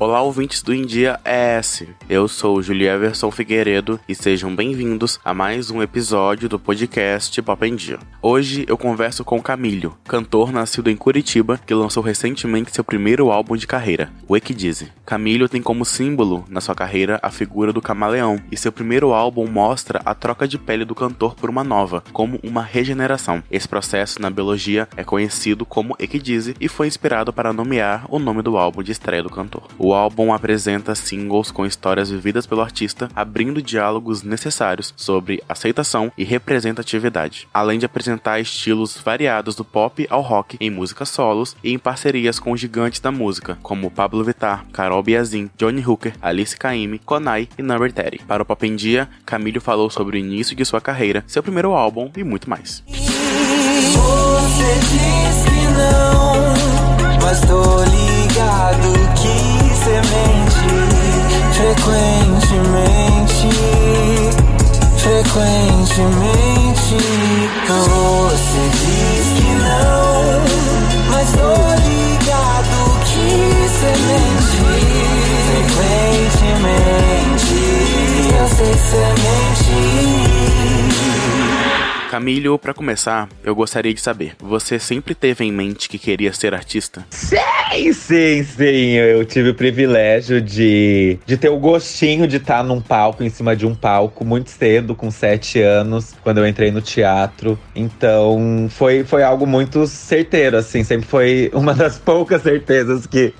Olá, ouvintes do India ES. Eu sou Julieverson Figueiredo e sejam bem-vindos a mais um episódio do podcast Pop em Dia. Hoje eu converso com Camilo, cantor nascido em Curitiba que lançou recentemente seu primeiro álbum de carreira, o Equidize. Camilo tem como símbolo na sua carreira a figura do camaleão e seu primeiro álbum mostra a troca de pele do cantor por uma nova, como uma regeneração. Esse processo na biologia é conhecido como Equidize e foi inspirado para nomear o nome do álbum de estreia do cantor. O álbum apresenta singles com histórias vividas pelo artista, abrindo diálogos necessários sobre aceitação e representatividade, além de apresentar estilos variados do pop ao rock em músicas solos e em parcerias com gigantes da música, como Pablo Vittar, Carol Biazin, Johnny Hooker, Alice Caymmi, Konai e Number Terry. Para o Pop em Dia, Camilo falou sobre o início de sua carreira, seu primeiro álbum e muito mais. Você diz que não, mas tô ligado que você mente frequentemente, frequentemente. Você Camilo, para começar, eu gostaria de saber: você sempre teve em mente que queria ser artista? Sim, sim, sim. Eu tive o privilégio de, de ter o gostinho de estar num palco, em cima de um palco, muito cedo, com sete anos, quando eu entrei no teatro. Então, foi, foi algo muito certeiro, assim. Sempre foi uma das poucas certezas que,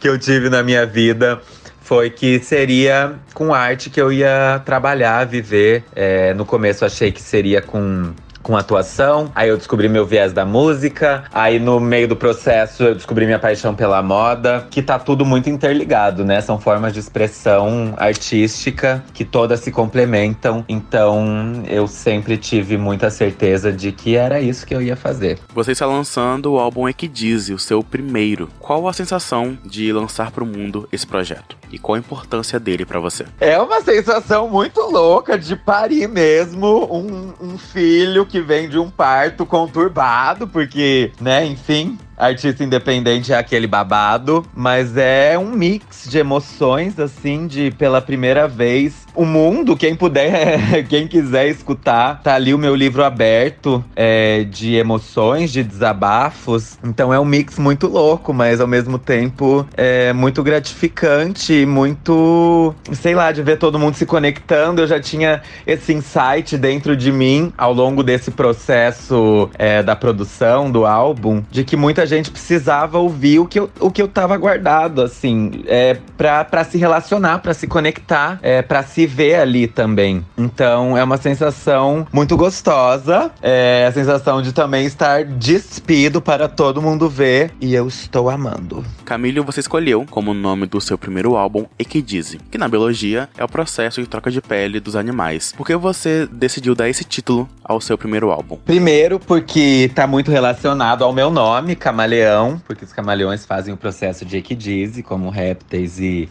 que eu tive na minha vida foi que seria com arte que eu ia trabalhar, viver. É, no começo achei que seria com com atuação. Aí eu descobri meu viés da música. Aí no meio do processo eu descobri minha paixão pela moda, que tá tudo muito interligado, né? São formas de expressão artística que todas se complementam. Então eu sempre tive muita certeza de que era isso que eu ia fazer. Você está lançando o álbum Equidize, o seu primeiro. Qual a sensação de lançar para o mundo esse projeto? E qual a importância dele para você? É uma sensação muito louca de parir mesmo um, um filho que vem de um parto conturbado, porque, né, enfim, artista independente é aquele babado, mas é um mix de emoções, assim, de pela primeira vez. O mundo, quem puder, quem quiser escutar, tá ali o meu livro aberto é, de emoções, de desabafos. Então é um mix muito louco, mas ao mesmo tempo é muito gratificante, muito, sei lá, de ver todo mundo se conectando. Eu já tinha esse insight dentro de mim ao longo desse processo é, da produção do álbum, de que muita gente precisava ouvir o que eu, o que eu tava guardado, assim, é, pra, pra se relacionar, pra se conectar, é, pra se ver ali também. Então é uma sensação muito gostosa, é a sensação de também estar despido para todo mundo ver e eu estou amando. Camilo, você escolheu como nome do seu primeiro álbum Equidize, que na biologia é o processo de troca de pele dos animais. Por que você decidiu dar esse título ao seu primeiro álbum? Primeiro, porque tá muito relacionado ao meu nome, camaleão, porque os camaleões fazem o processo de equidize, como répteis e,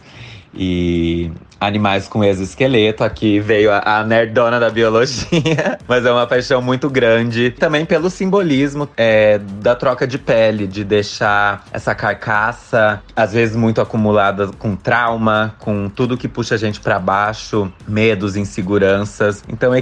e animais com exoesqueleto. Aqui veio a, a nerdona da biologia, mas é uma paixão muito grande. Também pelo simbolismo é, da troca de pele, de deixar essa carcaça, às vezes muito acumulada com trauma, com tudo que puxa a gente para baixo, medos, inseguranças. Então, é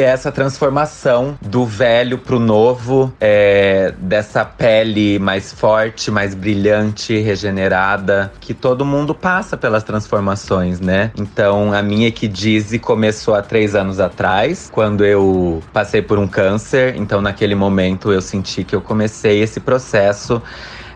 essa transformação do velho pro novo, é, dessa pele mais forte, mais brilhante, regenerada, que todo mundo passa pelas transformações, né? Então, a minha Equidize começou há três anos atrás, quando eu passei por um câncer. Então, naquele momento, eu senti que eu comecei esse processo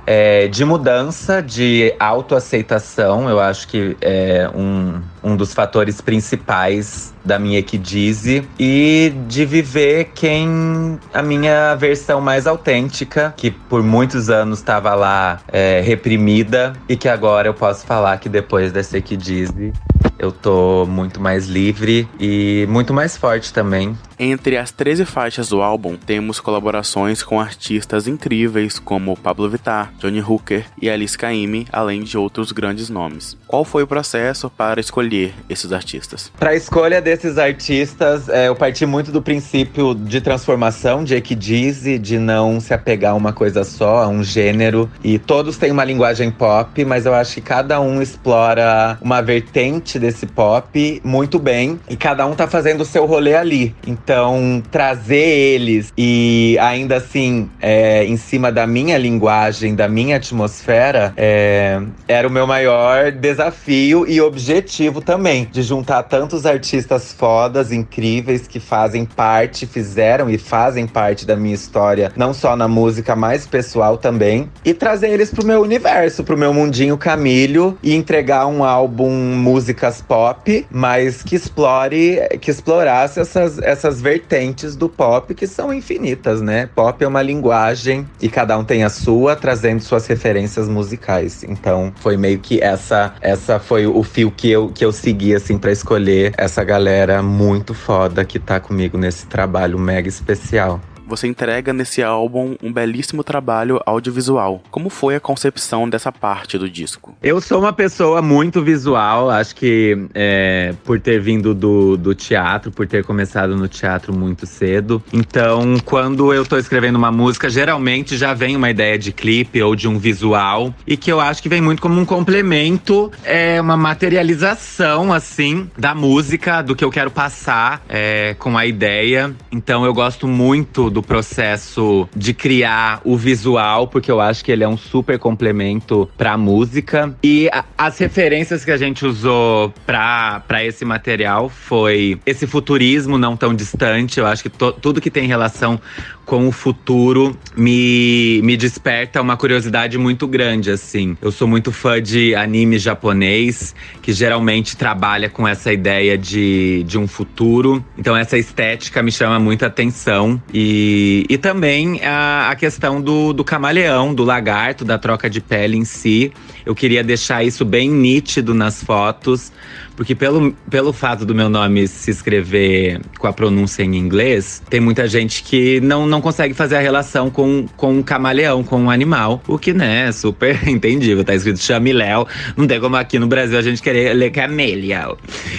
é, de mudança, de autoaceitação. Eu acho que é um, um dos fatores principais da minha Equidize. E de viver quem a minha versão mais autêntica, que por muitos anos estava lá é, reprimida, e que agora eu posso falar que depois dessa Equidize eu tô muito mais livre e muito mais forte também. Entre as 13 faixas do álbum, temos colaborações com artistas incríveis como Pablo Vittar, Johnny Hooker e Alice Caymmi, além de outros grandes nomes. Qual foi o processo para escolher esses artistas? Para a escolha desses artistas, é, eu parti muito do princípio de transformação de Equidize, de não se apegar a uma coisa só, a um gênero. E todos têm uma linguagem pop, mas eu acho que cada um explora uma vertente desse pop muito bem. E cada um tá fazendo o seu rolê ali. Então, trazer eles e ainda assim, é, em cima da minha linguagem, da minha atmosfera, é, era o meu maior desafio e objetivo também. De juntar tantos artistas fodas, incríveis, que fazem parte, fizeram e fazem parte da minha história, não só na música, mas pessoal também. E trazer eles pro meu universo, pro meu mundinho Camilho e entregar um álbum músicas pop, mas que explore, que explorasse essas, essas vertentes do pop que são infinitas, né? Pop é uma linguagem e cada um tem a sua, trazendo suas referências musicais. Então, foi meio que essa essa foi o fio que eu que eu segui assim para escolher essa galera muito foda que tá comigo nesse trabalho mega especial você entrega nesse álbum um belíssimo trabalho audiovisual. Como foi a concepção dessa parte do disco? Eu sou uma pessoa muito visual, acho que é, por ter vindo do, do teatro, por ter começado no teatro muito cedo. Então, quando eu tô escrevendo uma música, geralmente já vem uma ideia de clipe ou de um visual, e que eu acho que vem muito como um complemento, é uma materialização, assim, da música, do que eu quero passar é, com a ideia. Então, eu gosto muito do processo de criar o visual, porque eu acho que ele é um super complemento pra música. E a, as referências que a gente usou pra esse material foi esse futurismo não tão distante. Eu acho que to, tudo que tem relação com o futuro me, me desperta uma curiosidade muito grande, assim. Eu sou muito fã de anime japonês, que geralmente trabalha com essa ideia de, de um futuro. Então, essa estética me chama muita atenção. E, e também a, a questão do, do camaleão, do lagarto, da troca de pele em si. Eu queria deixar isso bem nítido nas fotos, porque pelo, pelo fato do meu nome se escrever com a pronúncia em inglês, tem muita gente que não, não consegue fazer a relação com, com um camaleão, com um animal. O que, né, é super entendível. Tá escrito chamiléu. Não tem como aqui no Brasil a gente querer ler camélia.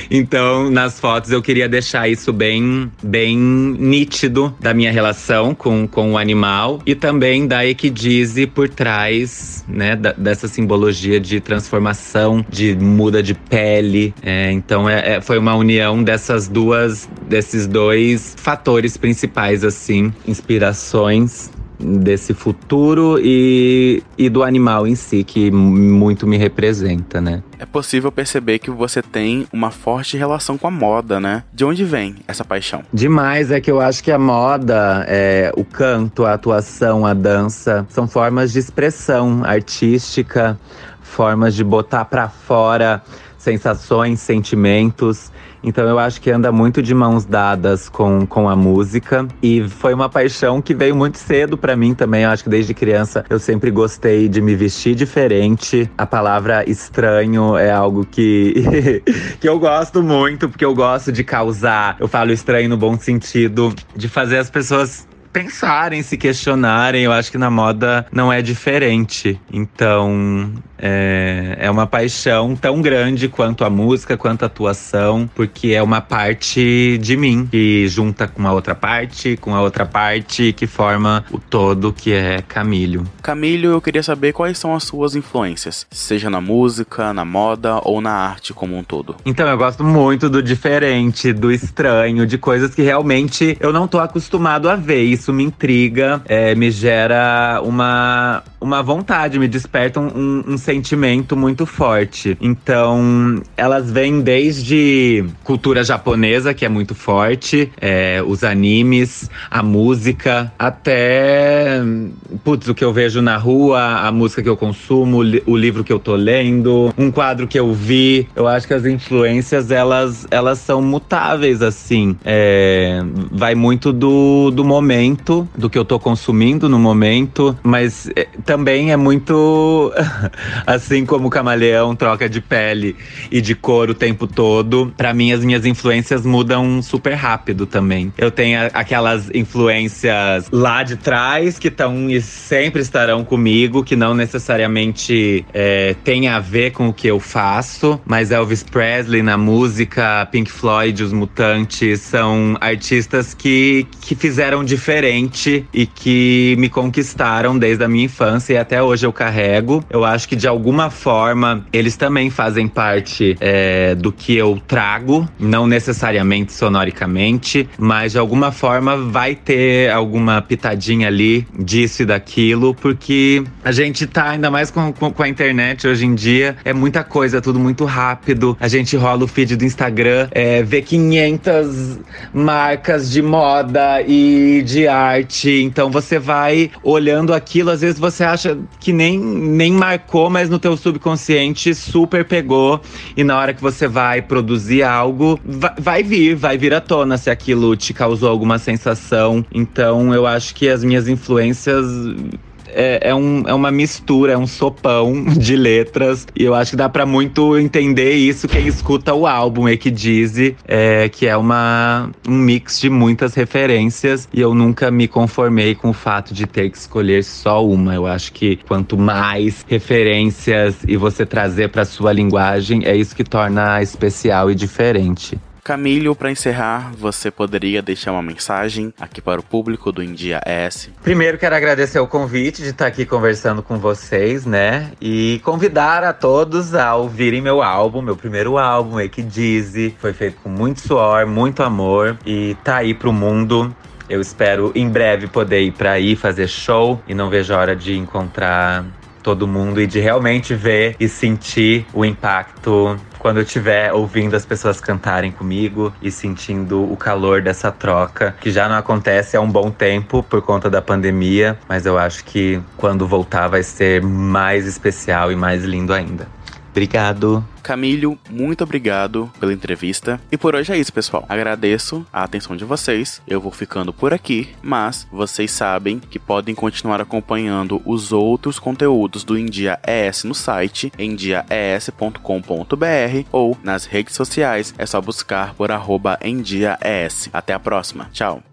Então, nas fotos eu queria deixar isso bem, bem nítido da minha relação com, com o animal. E também da Equidize por trás, né, da, dessa simbologia de transformação, de muda de pele, é, então é, é, foi uma união dessas duas, desses dois fatores principais, assim, inspirações desse futuro e, e do animal em si, que muito me representa, né? É possível perceber que você tem uma forte relação com a moda, né? De onde vem essa paixão? Demais, é que eu acho que a moda, é, o canto, a atuação, a dança, são formas de expressão artística, formas de botar para fora sensações, sentimentos. Então eu acho que anda muito de mãos dadas com, com a música. E foi uma paixão que veio muito cedo para mim também. Eu acho que desde criança eu sempre gostei de me vestir diferente. A palavra estranho é algo que, que eu gosto muito, porque eu gosto de causar. Eu falo estranho no bom sentido, de fazer as pessoas pensarem, se questionarem. Eu acho que na moda não é diferente. Então, é, é uma paixão tão grande quanto a música, quanto a atuação, porque é uma parte de mim que junta com a outra parte, com a outra parte, que forma o todo que é Camilho. Camilho, eu queria saber quais são as suas influências, seja na música, na moda ou na arte como um todo. Então, eu gosto muito do diferente, do estranho, de coisas que realmente eu não tô acostumado a ver. Isso me intriga, é, me gera uma, uma vontade, me desperta um, um sentimento muito forte. Então, elas vêm desde cultura japonesa, que é muito forte, é, os animes, a música, até putz, o que eu vejo na rua, a música que eu consumo, o livro que eu tô lendo, um quadro que eu vi. Eu acho que as influências, elas, elas são mutáveis, assim. É, vai muito do, do momento, do que eu tô consumindo no momento, mas é, também é muito Assim como o camaleão troca de pele e de cor o tempo todo, para mim as minhas influências mudam super rápido também. Eu tenho aquelas influências lá de trás que estão e sempre estarão comigo, que não necessariamente é, tem a ver com o que eu faço, mas Elvis Presley na música, Pink Floyd, os Mutantes são artistas que, que fizeram diferente e que me conquistaram desde a minha infância até hoje eu carrego. Eu acho que de alguma forma eles também fazem parte é, do que eu trago, não necessariamente sonoricamente, mas de alguma forma vai ter alguma pitadinha ali disso e daquilo, porque a gente tá ainda mais com, com, com a internet hoje em dia, é muita coisa, tudo muito rápido. A gente rola o feed do Instagram, é, vê 500 marcas de moda e de arte, então você vai olhando aquilo, às vezes você acha que nem, nem marcou, mas no teu subconsciente super pegou. E na hora que você vai produzir algo, vai, vai vir, vai vir à tona se aquilo te causou alguma sensação. Então eu acho que as minhas influências é, é, um, é uma mistura, é um sopão de letras. E eu acho que dá para muito entender isso quem escuta o álbum Equidize, é, que é uma, um mix de muitas referências. E eu nunca me conformei com o fato de ter que escolher só uma. Eu acho que quanto mais referências e você trazer para sua linguagem, é isso que torna especial e diferente. Camilo, para encerrar, você poderia deixar uma mensagem aqui para o público do India S? Primeiro, quero agradecer o convite de estar aqui conversando com vocês, né? E convidar a todos a ouvirem meu álbum, meu primeiro álbum, Equidize. Foi feito com muito suor, muito amor e tá aí pro mundo. Eu espero em breve poder ir para aí fazer show e não vejo a hora de encontrar todo mundo e de realmente ver e sentir o impacto quando eu estiver ouvindo as pessoas cantarem comigo e sentindo o calor dessa troca, que já não acontece há um bom tempo por conta da pandemia, mas eu acho que quando voltar vai ser mais especial e mais lindo ainda. Obrigado. Camilo, muito obrigado pela entrevista. E por hoje é isso, pessoal. Agradeço a atenção de vocês. Eu vou ficando por aqui, mas vocês sabem que podem continuar acompanhando os outros conteúdos do India ES no site endiaes.com.br ou nas redes sociais é só buscar por arroba endiaes. Até a próxima. Tchau.